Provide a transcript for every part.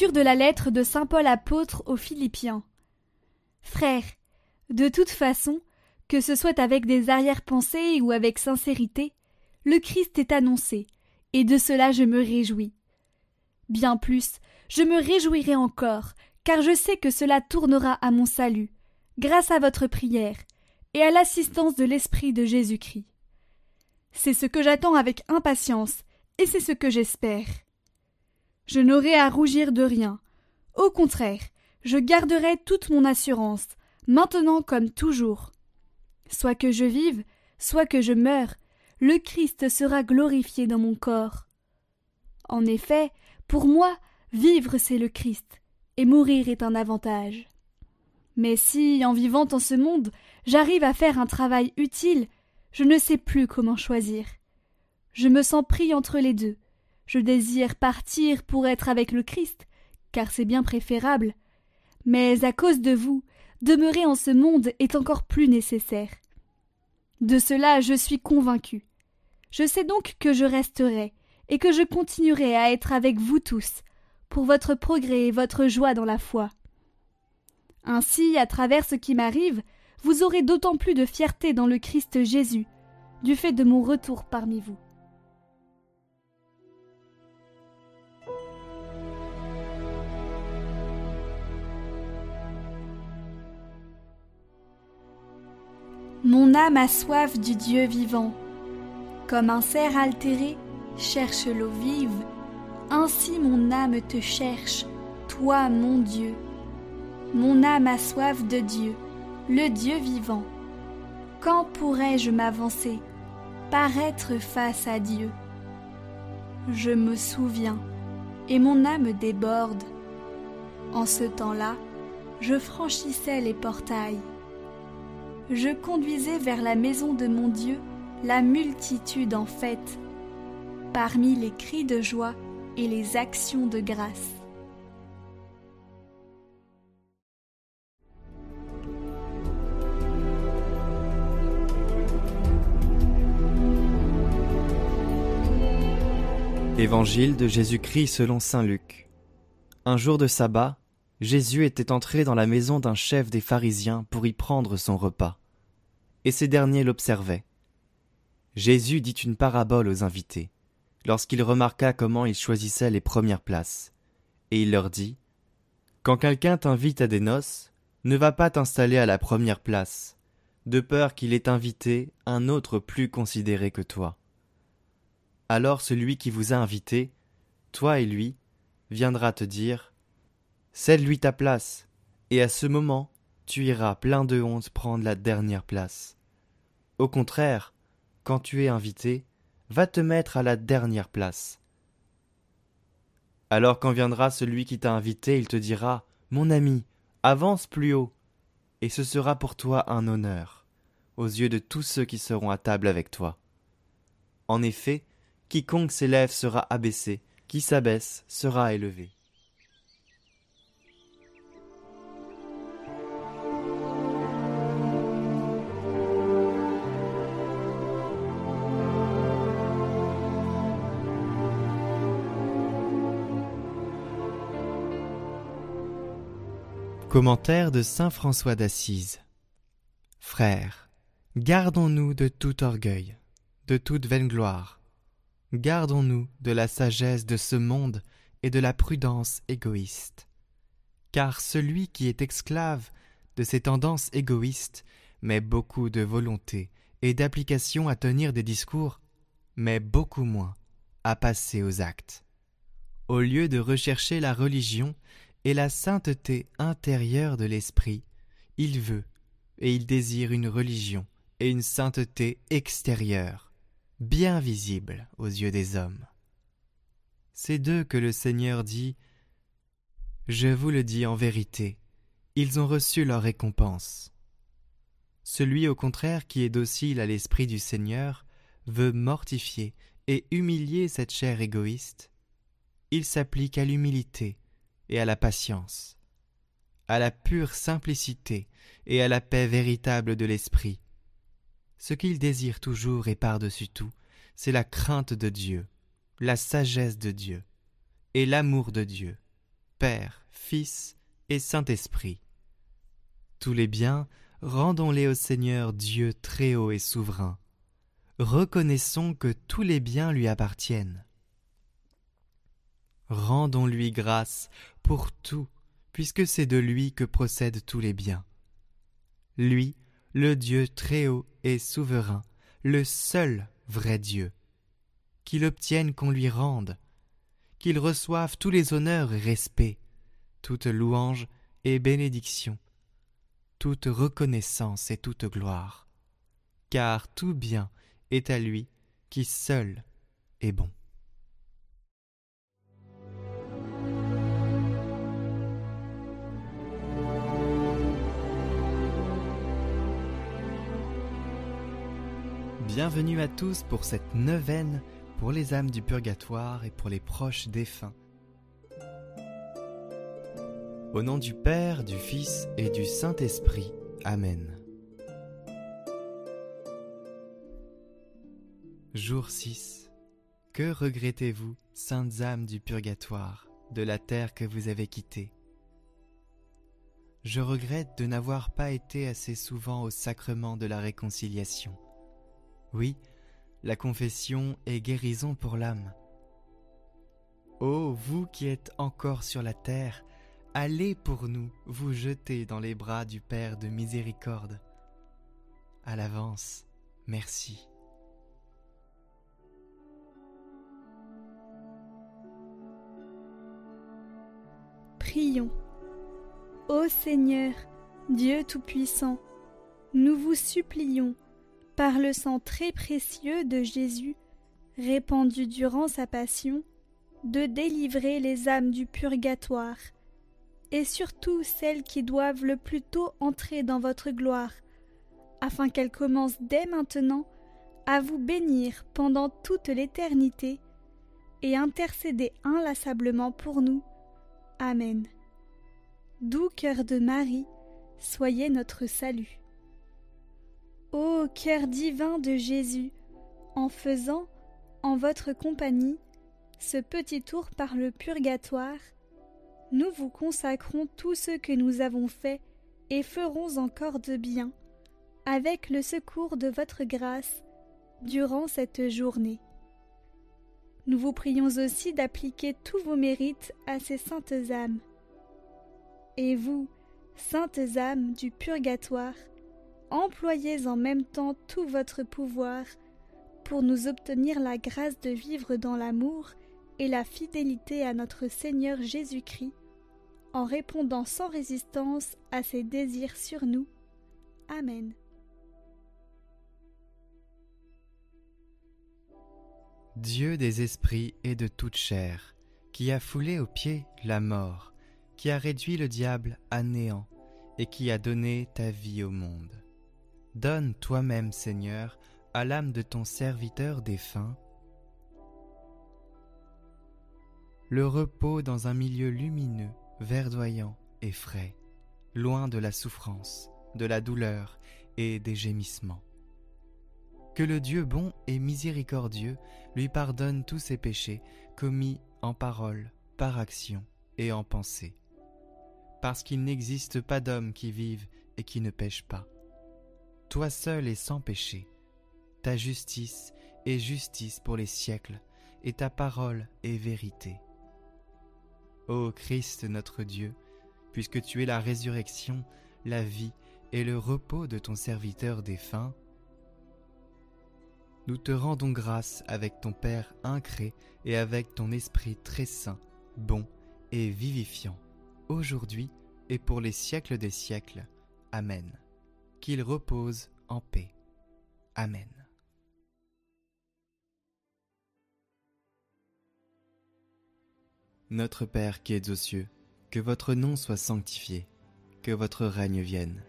De la lettre de Saint Paul apôtre aux Philippiens. Frères, de toute façon, que ce soit avec des arrière-pensées ou avec sincérité, le Christ est annoncé, et de cela je me réjouis. Bien plus, je me réjouirai encore, car je sais que cela tournera à mon salut, grâce à votre prière, et à l'assistance de l'Esprit de Jésus-Christ. C'est ce que j'attends avec impatience, et c'est ce que j'espère. Je n'aurai à rougir de rien. Au contraire, je garderai toute mon assurance, maintenant comme toujours. Soit que je vive, soit que je meure, le Christ sera glorifié dans mon corps. En effet, pour moi, vivre c'est le Christ, et mourir est un avantage. Mais si, en vivant en ce monde, j'arrive à faire un travail utile, je ne sais plus comment choisir. Je me sens pris entre les deux, je désire partir pour être avec le Christ, car c'est bien préférable. Mais à cause de vous, demeurer en ce monde est encore plus nécessaire. De cela je suis convaincu. Je sais donc que je resterai, et que je continuerai à être avec vous tous, pour votre progrès et votre joie dans la foi. Ainsi, à travers ce qui m'arrive, vous aurez d'autant plus de fierté dans le Christ Jésus, du fait de mon retour parmi vous. Mon âme a soif du Dieu vivant. Comme un cerf altéré cherche l'eau vive, ainsi mon âme te cherche, toi mon Dieu. Mon âme a soif de Dieu, le Dieu vivant. Quand pourrais-je m'avancer, paraître face à Dieu? Je me souviens, et mon âme déborde. En ce temps-là, je franchissais les portails je conduisais vers la maison de mon Dieu la multitude en fête, parmi les cris de joie et les actions de grâce. Évangile de Jésus-Christ selon Saint Luc. Un jour de sabbat, Jésus était entré dans la maison d'un chef des pharisiens pour y prendre son repas. Et ces derniers l'observaient. Jésus dit une parabole aux invités, lorsqu'il remarqua comment ils choisissaient les premières places. Et il leur dit Quand quelqu'un t'invite à des noces, ne va pas t'installer à la première place, de peur qu'il ait invité un autre plus considéré que toi. Alors celui qui vous a invité, toi et lui, viendra te dire Cède-lui ta place, et à ce moment, tu iras plein de honte prendre la dernière place. Au contraire, quand tu es invité, va te mettre à la dernière place. Alors quand viendra celui qui t'a invité, il te dira Mon ami, avance plus haut, et ce sera pour toi un honneur, aux yeux de tous ceux qui seront à table avec toi. En effet, quiconque s'élève sera abaissé, qui s'abaisse sera élevé. Commentaire de Saint François d'Assise Frères, gardons-nous de tout orgueil, de toute vaine gloire. Gardons-nous de la sagesse de ce monde et de la prudence égoïste. Car celui qui est esclave de ces tendances égoïstes met beaucoup de volonté et d'application à tenir des discours, mais beaucoup moins à passer aux actes. Au lieu de rechercher la religion et la sainteté intérieure de l'esprit, il veut et il désire une religion et une sainteté extérieure, bien visible aux yeux des hommes. C'est d'eux que le Seigneur dit Je vous le dis en vérité, ils ont reçu leur récompense. Celui au contraire qui est docile à l'esprit du Seigneur veut mortifier et humilier cette chair égoïste. Il s'applique à l'humilité et à la patience, à la pure simplicité et à la paix véritable de l'esprit. Ce qu'il désire toujours et par-dessus tout, c'est la crainte de Dieu, la sagesse de Dieu et l'amour de Dieu, Père, Fils et Saint-Esprit. Tous les biens, rendons-les au Seigneur Dieu très haut et souverain. Reconnaissons que tous les biens lui appartiennent. Rendons-lui grâce pour tout, puisque c'est de lui que procèdent tous les biens. Lui, le Dieu très haut et souverain, le seul vrai Dieu. Qu'il obtienne qu'on lui rende, qu'il reçoive tous les honneurs et respects, toute louange et bénédiction, toute reconnaissance et toute gloire, car tout bien est à lui qui seul est bon. Bienvenue à tous pour cette neuvaine pour les âmes du purgatoire et pour les proches défunts. Au nom du Père, du Fils et du Saint-Esprit. Amen. Jour 6. Que regrettez-vous, saintes âmes du purgatoire, de la terre que vous avez quittée? Je regrette de n'avoir pas été assez souvent au sacrement de la réconciliation oui, la confession est guérison pour l'âme. Ô vous qui êtes encore sur la terre, allez pour nous vous jeter dans les bras du Père de miséricorde. À l'avance, merci. Prions. Ô Seigneur, Dieu Tout-Puissant, nous vous supplions par le sang très précieux de Jésus, répandu durant sa passion, de délivrer les âmes du purgatoire, et surtout celles qui doivent le plus tôt entrer dans votre gloire, afin qu'elles commencent dès maintenant à vous bénir pendant toute l'éternité, et intercéder inlassablement pour nous. Amen. Doux cœur de Marie, soyez notre salut. Ô cœur divin de Jésus, en faisant, en votre compagnie, ce petit tour par le purgatoire, nous vous consacrons tout ce que nous avons fait et ferons encore de bien, avec le secours de votre grâce, durant cette journée. Nous vous prions aussi d'appliquer tous vos mérites à ces saintes âmes. Et vous, saintes âmes du purgatoire, employez en même temps tout votre pouvoir pour nous obtenir la grâce de vivre dans l'amour et la fidélité à notre Seigneur Jésus-Christ, en répondant sans résistance à ses désirs sur nous. Amen. Dieu des esprits et de toute chair, qui a foulé aux pieds la mort, qui a réduit le diable à néant, et qui a donné ta vie au monde. Donne toi-même, Seigneur, à l'âme de ton serviteur défunt le repos dans un milieu lumineux, verdoyant et frais, loin de la souffrance, de la douleur et des gémissements. Que le Dieu bon et miséricordieux lui pardonne tous ses péchés commis en parole, par action et en pensée, parce qu'il n'existe pas d'homme qui vive et qui ne pêche pas toi seul et sans péché. Ta justice est justice pour les siècles, et ta parole est vérité. Ô Christ notre Dieu, puisque tu es la résurrection, la vie et le repos de ton serviteur défunt, nous te rendons grâce avec ton Père incré et avec ton Esprit très saint, bon et vivifiant, aujourd'hui et pour les siècles des siècles. Amen qu'il repose en paix. Amen. Notre Père qui es aux cieux, que votre nom soit sanctifié, que votre règne vienne,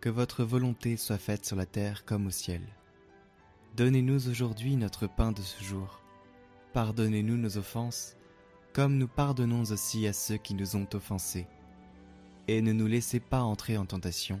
que votre volonté soit faite sur la terre comme au ciel. Donnez-nous aujourd'hui notre pain de ce jour. Pardonnez-nous nos offenses, comme nous pardonnons aussi à ceux qui nous ont offensés. Et ne nous laissez pas entrer en tentation,